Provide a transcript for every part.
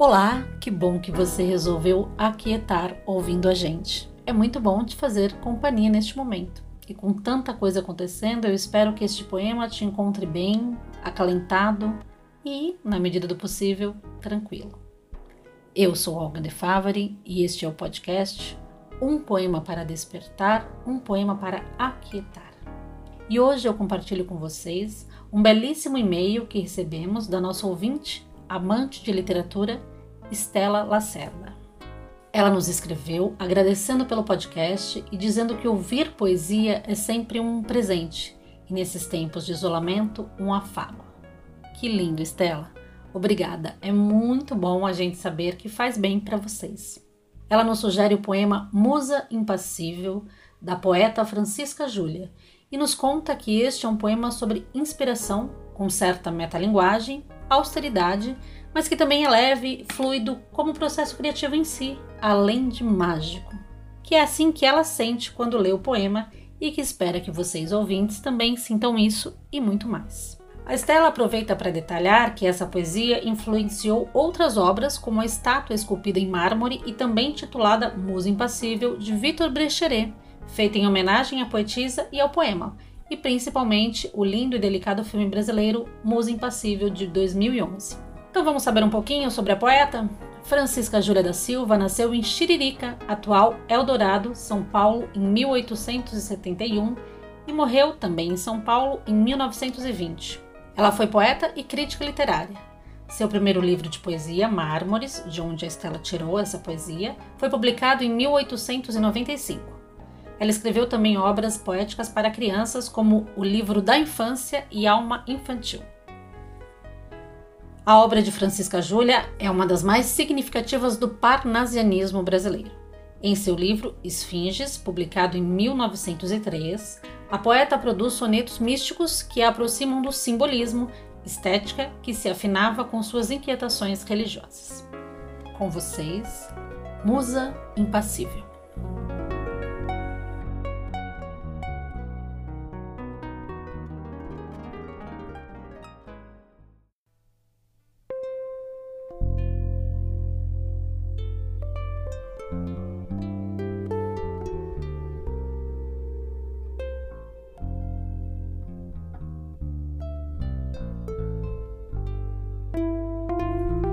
Olá, que bom que você resolveu aquietar ouvindo a gente. É muito bom te fazer companhia neste momento. E com tanta coisa acontecendo, eu espero que este poema te encontre bem, acalentado e, na medida do possível, tranquilo. Eu sou Olga de Favari e este é o podcast Um Poema para Despertar, um Poema para Aquietar. E hoje eu compartilho com vocês um belíssimo e-mail que recebemos da nossa ouvinte amante de literatura, Estela Lacerda. Ela nos escreveu agradecendo pelo podcast e dizendo que ouvir poesia é sempre um presente e nesses tempos de isolamento, um afago. Que lindo, Estela! Obrigada, é muito bom a gente saber que faz bem para vocês. Ela nos sugere o poema Musa Impassível, da poeta Francisca Júlia, e nos conta que este é um poema sobre inspiração, com certa metalinguagem, austeridade, mas que também é leve, fluido, como um processo criativo em si, além de mágico. Que é assim que ela sente quando lê o poema e que espera que vocês ouvintes também sintam isso e muito mais. A Estela aproveita para detalhar que essa poesia influenciou outras obras, como a estátua esculpida em mármore e também titulada Musa Impassível, de Victor Brecheret, feita em homenagem à poetisa e ao poema, e principalmente o lindo e delicado filme brasileiro Musa Impassível de 2011. Então vamos saber um pouquinho sobre a poeta? Francisca Júlia da Silva nasceu em Xiririca, atual Eldorado, São Paulo, em 1871 e morreu também em São Paulo em 1920. Ela foi poeta e crítica literária. Seu primeiro livro de poesia, Mármores, de onde a Estela tirou essa poesia, foi publicado em 1895. Ela escreveu também obras poéticas para crianças, como O Livro da Infância e Alma Infantil. A obra de Francisca Júlia é uma das mais significativas do parnasianismo brasileiro. Em seu livro Esfinges, publicado em 1903, a poeta produz sonetos místicos que a aproximam do simbolismo, estética que se afinava com suas inquietações religiosas. Com vocês, Musa Impassível.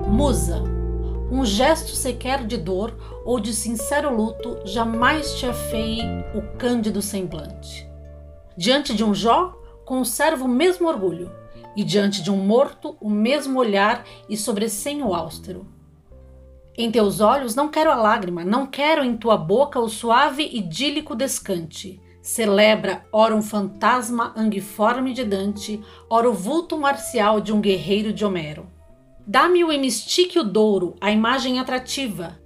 Musa, um gesto sequer de dor ou de sincero luto jamais te afeie o cândido semblante. Diante de um Jó, conserva o mesmo orgulho, e diante de um morto, o mesmo olhar e sobressenho austero. Em teus olhos não quero a lágrima, não quero em tua boca o suave idílico descante. Celebra, ora um fantasma anguiforme de Dante, ora o vulto marcial de um guerreiro de Homero. Dá-me o hemistíquio douro, a imagem atrativa.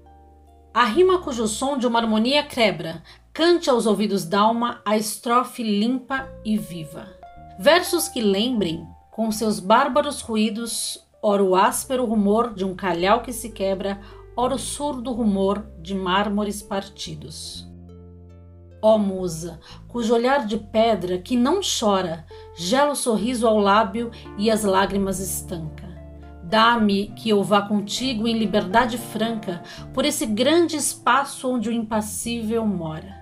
A rima cujo som de uma harmonia quebra, cante aos ouvidos d'alma a estrofe limpa e viva. Versos que lembrem, com seus bárbaros ruídos, ora o áspero rumor de um calhau que se quebra, ora o surdo rumor de mármores partidos. Ó musa, cujo olhar de pedra que não chora, gela o sorriso ao lábio e as lágrimas estanca. Dá-me que eu vá contigo em liberdade franca por esse grande espaço onde o impassível mora.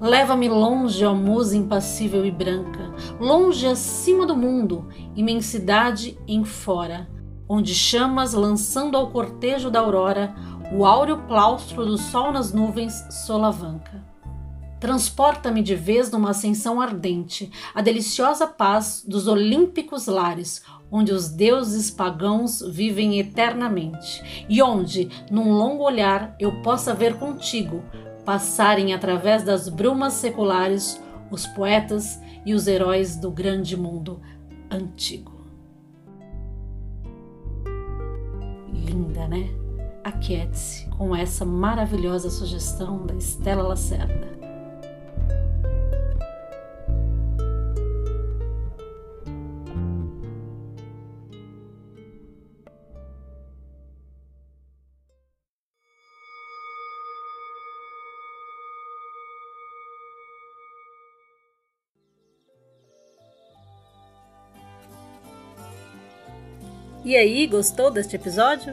Leva-me longe, ó musa impassível e branca, longe acima do mundo, imensidade em fora, onde chamas lançando ao cortejo da aurora o áureo claustro do sol nas nuvens solavanca. Transporta-me de vez numa ascensão ardente, a deliciosa paz dos olímpicos lares, onde os deuses pagãos vivem eternamente, e onde, num longo olhar, eu possa ver contigo passarem através das brumas seculares os poetas e os heróis do grande mundo antigo. Linda, né? Aquiete-se com essa maravilhosa sugestão da Estela Lacerda. E aí, gostou deste episódio?